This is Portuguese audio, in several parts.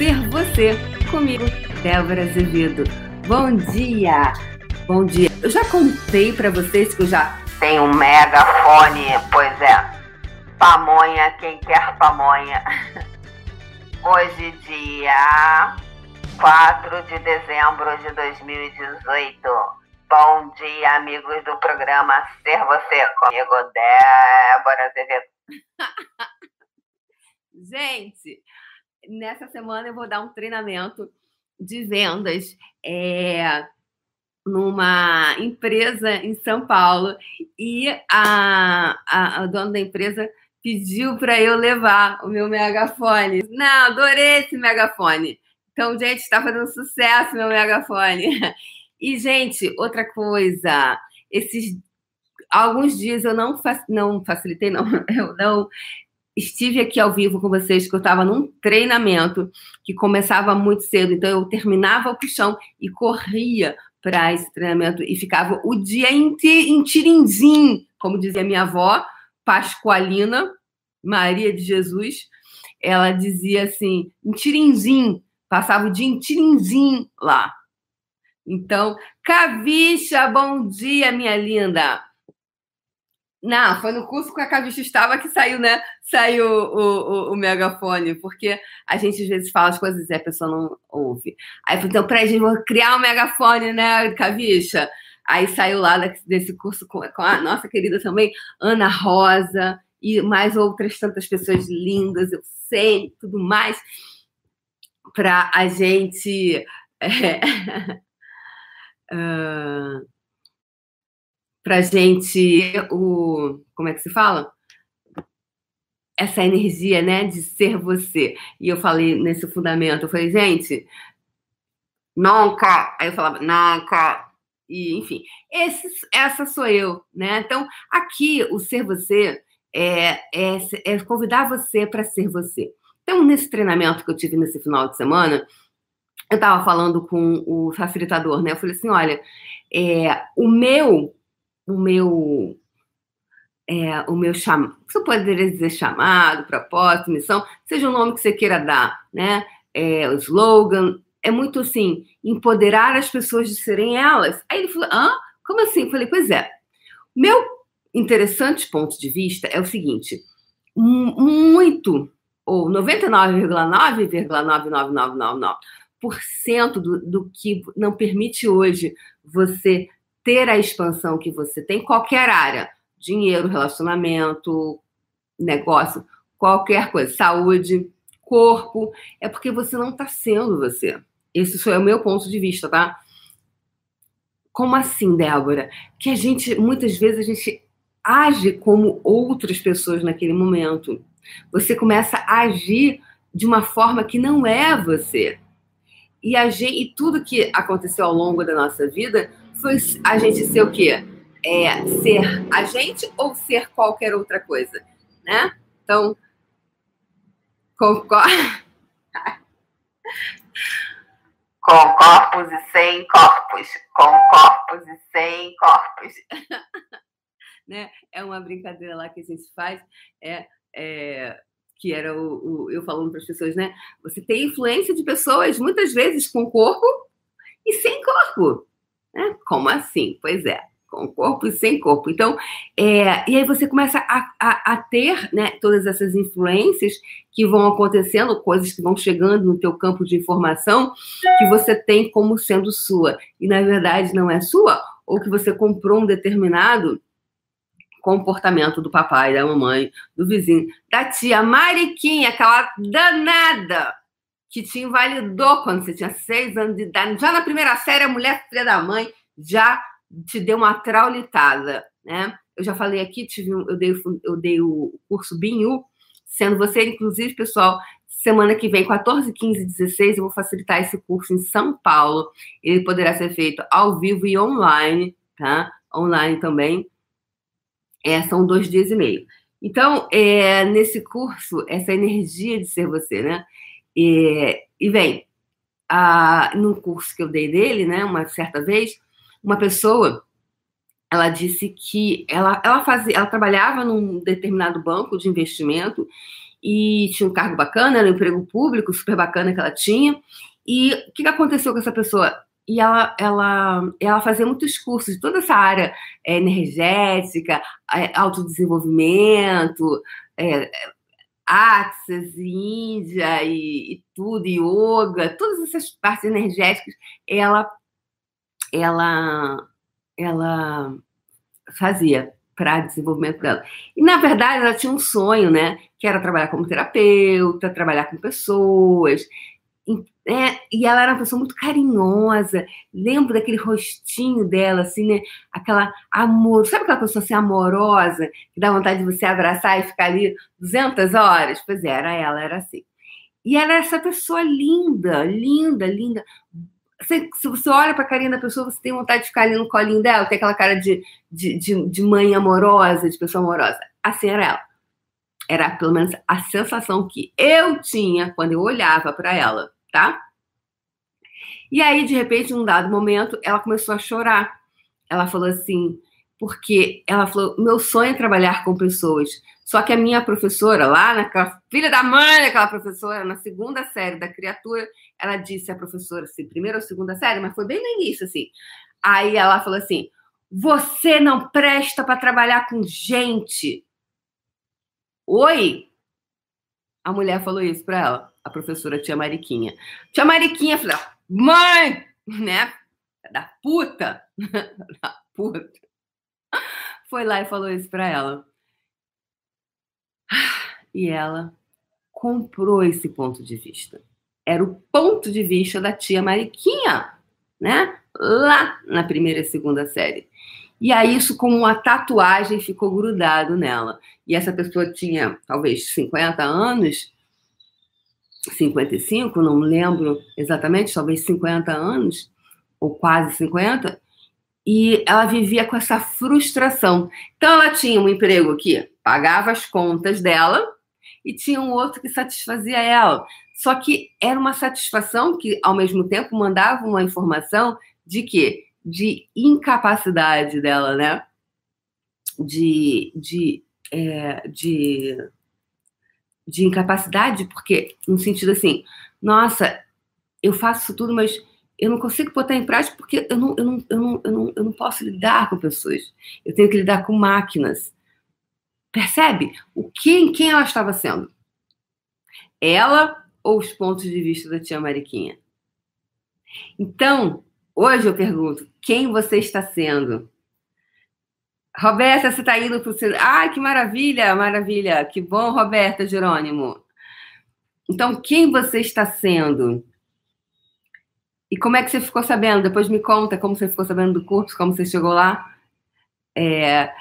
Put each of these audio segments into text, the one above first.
Ser Você, comigo, Débora Azevedo. Bom dia! Bom dia. Eu já contei para vocês que eu já tenho um megafone, pois é. Pamonha, quem quer pamonha. Hoje, dia 4 de dezembro de 2018. Bom dia, amigos do programa Ser Você, comigo, Débora Azevedo. Gente, nessa semana eu vou dar um treinamento de vendas é, numa empresa em São Paulo e a, a, a dona da empresa pediu para eu levar o meu megafone. Não, adorei esse megafone. Então, gente, está fazendo sucesso meu megafone. E, gente, outra coisa, esses alguns dias eu não, não facilitei, não, eu não estive aqui ao vivo com vocês, que eu estava num treinamento que começava muito cedo, então eu terminava o puxão e corria para esse treinamento e ficava o dia inteiro em tirinzim, como dizia minha avó, Pascoalina, Maria de Jesus, ela dizia assim, em tirinzim, passava o dia em tirinzim lá. Então, Cavicha, bom dia, minha linda. Não, foi no curso que a Cavicha estava que saiu, né? Saiu o, o, o, megafone, porque a gente às vezes fala as coisas e a pessoa não ouve. Aí então, peraí, gente, vou criar um megafone, né, Cavicha? Aí saiu lá desse curso com, com a nossa querida também, Ana Rosa, e mais outras tantas pessoas lindas, eu sei, tudo mais, para a gente. É, uh, para gente o como é que se fala? Essa energia né de ser você. E eu falei nesse fundamento eu falei gente nunca aí eu falava nunca e enfim esse, essa sou eu né? Então aqui o ser você é, é, é convidar você para ser você. Então nesse treinamento que eu tive nesse final de semana eu estava falando com o facilitador né? Eu falei assim olha é, o meu o meu é, o meu chamado, você poderia dizer chamado, propósito, missão, seja o nome que você queira dar, né? É, o slogan, é muito assim, empoderar as pessoas de serem elas. Aí ele falou, hã? Como assim? Eu falei, pois é. Meu interessante ponto de vista é o seguinte: muito, ou 99,9,99999% do, do que não permite hoje você ter a expansão que você tem, qualquer área, dinheiro, relacionamento, negócio, qualquer coisa, saúde, corpo, é porque você não está sendo você. Esse é o meu ponto de vista, tá? Como assim, Débora? Que a gente, muitas vezes, a gente age como outras pessoas naquele momento. Você começa a agir de uma forma que não é você. E, agir, e tudo que aconteceu ao longo da nossa vida foi a gente ser o quê? É, ser a gente ou ser qualquer outra coisa, né? Então, concordo. Com corpos e sem corpos. Com corpos e sem corpos. né? É uma brincadeira lá que a gente faz. É, é que era o, o eu falando para as pessoas, né? Você tem influência de pessoas muitas vezes com corpo e sem corpo. Né? Como assim? Pois é, com corpo e sem corpo. Então, é, e aí você começa a, a, a, ter né, todas essas influências que vão acontecendo, coisas que vão chegando no teu campo de informação que você tem como sendo sua. E na verdade não é sua, ou que você comprou um determinado comportamento do papai, da mamãe, do vizinho, da tia Mariquinha, aquela danada que te invalidou quando você tinha seis anos de idade. Já na primeira série, a mulher filha da mãe já te deu uma traulitada, né? Eu já falei aqui, tive um, eu, dei, eu dei o curso BINU, sendo você, inclusive, pessoal, semana que vem, 14, 15 16, eu vou facilitar esse curso em São Paulo. Ele poderá ser feito ao vivo e online, tá? Online também. É, são dois dias e meio. Então, é, nesse curso, essa energia de ser você, né? E, e vem, a, num curso que eu dei dele, né, uma certa vez, uma pessoa, ela disse que ela, ela fazia, ela trabalhava num determinado banco de investimento e tinha um cargo bacana, era um emprego público super bacana que ela tinha. E o que aconteceu com essa pessoa? E ela, ela, ela fazia muitos cursos de toda essa área é, energética, é, autodesenvolvimento, é, Axis, Índia e, e, tudo, yoga, todas essas partes energéticas, ela, ela, ela fazia para desenvolvimento dela. E, na verdade, ela tinha um sonho, né? Que era trabalhar como terapeuta, trabalhar com pessoas. É, e ela era uma pessoa muito carinhosa. Lembro daquele rostinho dela, assim, né? Aquela amor. Sabe aquela pessoa assim, amorosa, que dá vontade de você abraçar e ficar ali 200 horas? Pois é, era ela, era assim. E ela era essa pessoa linda, linda, linda. Você, se você olha para a carinha da pessoa, você tem vontade de ficar ali no colinho dela, tem aquela cara de, de, de, de mãe amorosa, de pessoa amorosa. Assim era ela. Era pelo menos a sensação que eu tinha quando eu olhava para ela tá? E aí, de repente, num dado momento, ela começou a chorar. Ela falou assim, porque ela falou: meu sonho é trabalhar com pessoas. Só que a minha professora, lá naquela filha da mãe daquela professora, na segunda série da criatura, ela disse à professora, assim, primeira ou segunda série, mas foi bem no início, assim. Aí ela falou assim: você não presta para trabalhar com gente. Oi? A mulher falou isso para ela a professora tia Mariquinha. Tia Mariquinha falou, mãe, né? Da puta, da puta. Foi lá e falou isso para ela. E ela comprou esse ponto de vista. Era o ponto de vista da tia Mariquinha, né? Lá na primeira e segunda série. E aí isso como uma tatuagem ficou grudado nela. E essa pessoa tinha talvez 50 anos 55, não lembro exatamente, talvez 50 anos, ou quase 50, e ela vivia com essa frustração. Então, ela tinha um emprego que pagava as contas dela e tinha um outro que satisfazia ela. Só que era uma satisfação que, ao mesmo tempo, mandava uma informação de quê? De incapacidade dela, né? De, de, é, de de incapacidade, porque no sentido assim, nossa, eu faço tudo, mas eu não consigo botar em prática porque eu não, eu não, eu não, eu não, eu não posso lidar com pessoas. Eu tenho que lidar com máquinas. Percebe? O que, em quem ela estava sendo? Ela ou os pontos de vista da tia Mariquinha? Então, hoje eu pergunto: quem você está sendo? Roberta, você está indo para o seu. Ah, que maravilha, maravilha. Que bom, Roberta Jerônimo. Então, quem você está sendo? E como é que você ficou sabendo? Depois me conta como você ficou sabendo do curso, como você chegou lá. É...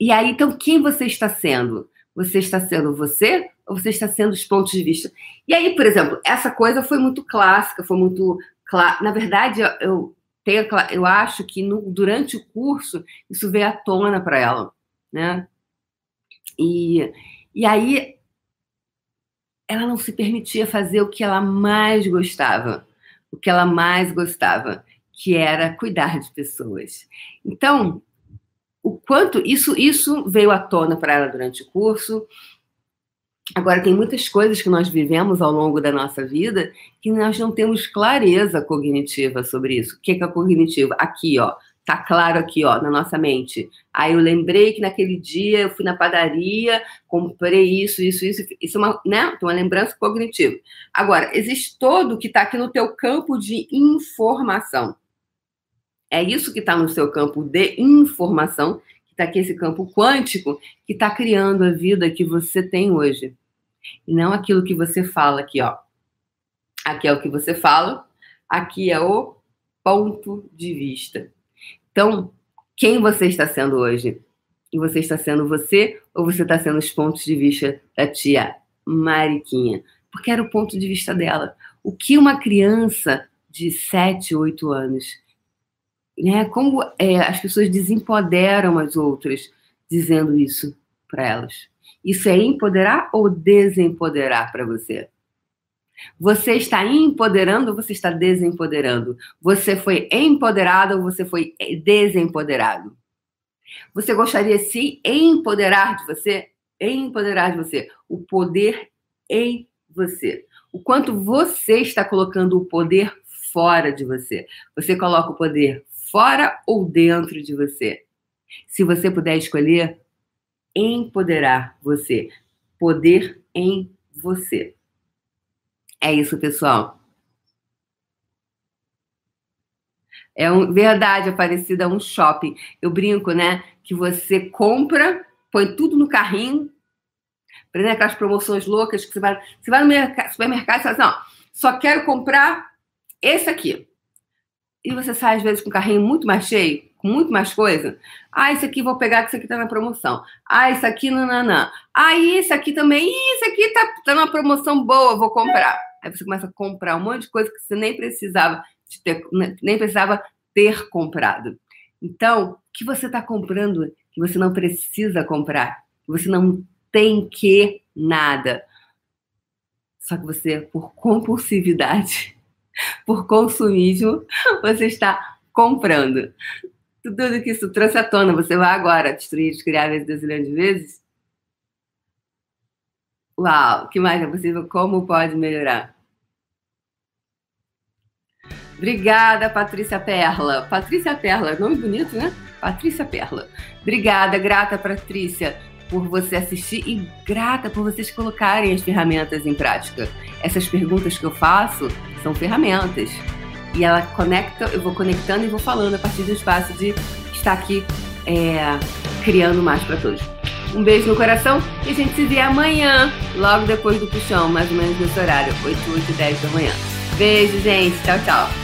E aí, então, quem você está sendo? Você está sendo você ou você está sendo os pontos de vista? E aí, por exemplo, essa coisa foi muito clássica, foi muito. Na verdade, eu, eu acho que no, durante o curso isso veio à tona para ela, né? E, e aí ela não se permitia fazer o que ela mais gostava, o que ela mais gostava, que era cuidar de pessoas. Então, o quanto isso isso veio à tona para ela durante o curso Agora, tem muitas coisas que nós vivemos ao longo da nossa vida que nós não temos clareza cognitiva sobre isso. O que é, cognitivo? Aqui, ó. Tá claro aqui, ó, na nossa mente. Aí eu lembrei que naquele dia eu fui na padaria, comprei isso, isso, isso. Isso é uma, né? uma lembrança cognitiva. Agora, existe todo que está aqui no teu campo de informação. É isso que está no seu campo de informação que está aqui esse campo quântico que está criando a vida que você tem hoje. E não aquilo que você fala aqui, ó. Aqui é o que você fala, aqui é o ponto de vista. Então, quem você está sendo hoje? E você está sendo você ou você está sendo os pontos de vista da tia Mariquinha? Porque era o ponto de vista dela. O que uma criança de 7, 8 anos né? Como é, as pessoas desempoderam as outras dizendo isso para elas. Isso é empoderar ou desempoderar para você? Você está empoderando ou você está desempoderando? Você foi empoderado ou você foi desempoderado? Você gostaria de se empoderar de você? Empoderar de você. O poder em você. O quanto você está colocando o poder fora de você. Você coloca o poder fora ou dentro de você. Se você puder escolher, empoderar você. Poder em você. É isso, pessoal. É um, verdade, Aparecida, é um shopping. Eu brinco, né? Que você compra, põe tudo no carrinho, por aquelas promoções loucas que você vai, você vai no supermercado e fala assim, ó, só quero comprar esse aqui. E você sai, às vezes, com o carrinho muito mais cheio, com muito mais coisa. Ah, esse aqui vou pegar, que esse aqui tá na promoção. Ah, isso aqui, nananã. Ah, isso aqui também. Isso aqui tá, tá numa promoção boa, vou comprar. Aí você começa a comprar um monte de coisa que você nem precisava ter, né, nem precisava ter comprado. Então, o que você está comprando que você não precisa comprar? Que você não tem que nada. Só que você, por compulsividade, por consumismo, você está comprando. Tudo que isso trouxe à tona, você vai agora destruir, criar vezes dezilhões de vezes? Uau, o que mais é possível? Como pode melhorar? Obrigada, Patrícia Perla. Patrícia Perla, nome bonito, né? Patrícia Perla. Obrigada, grata, Patrícia, por você assistir e grata por vocês colocarem as ferramentas em prática. Essas perguntas que eu faço são ferramentas. E ela conecta, eu vou conectando e vou falando a partir do espaço de estar aqui é, criando mais para todos. Um beijo no coração e a gente se vê amanhã, logo depois do puxão, mais ou menos nesse horário, 8, 8 e 10 da manhã. Beijo, gente. Tchau, tchau.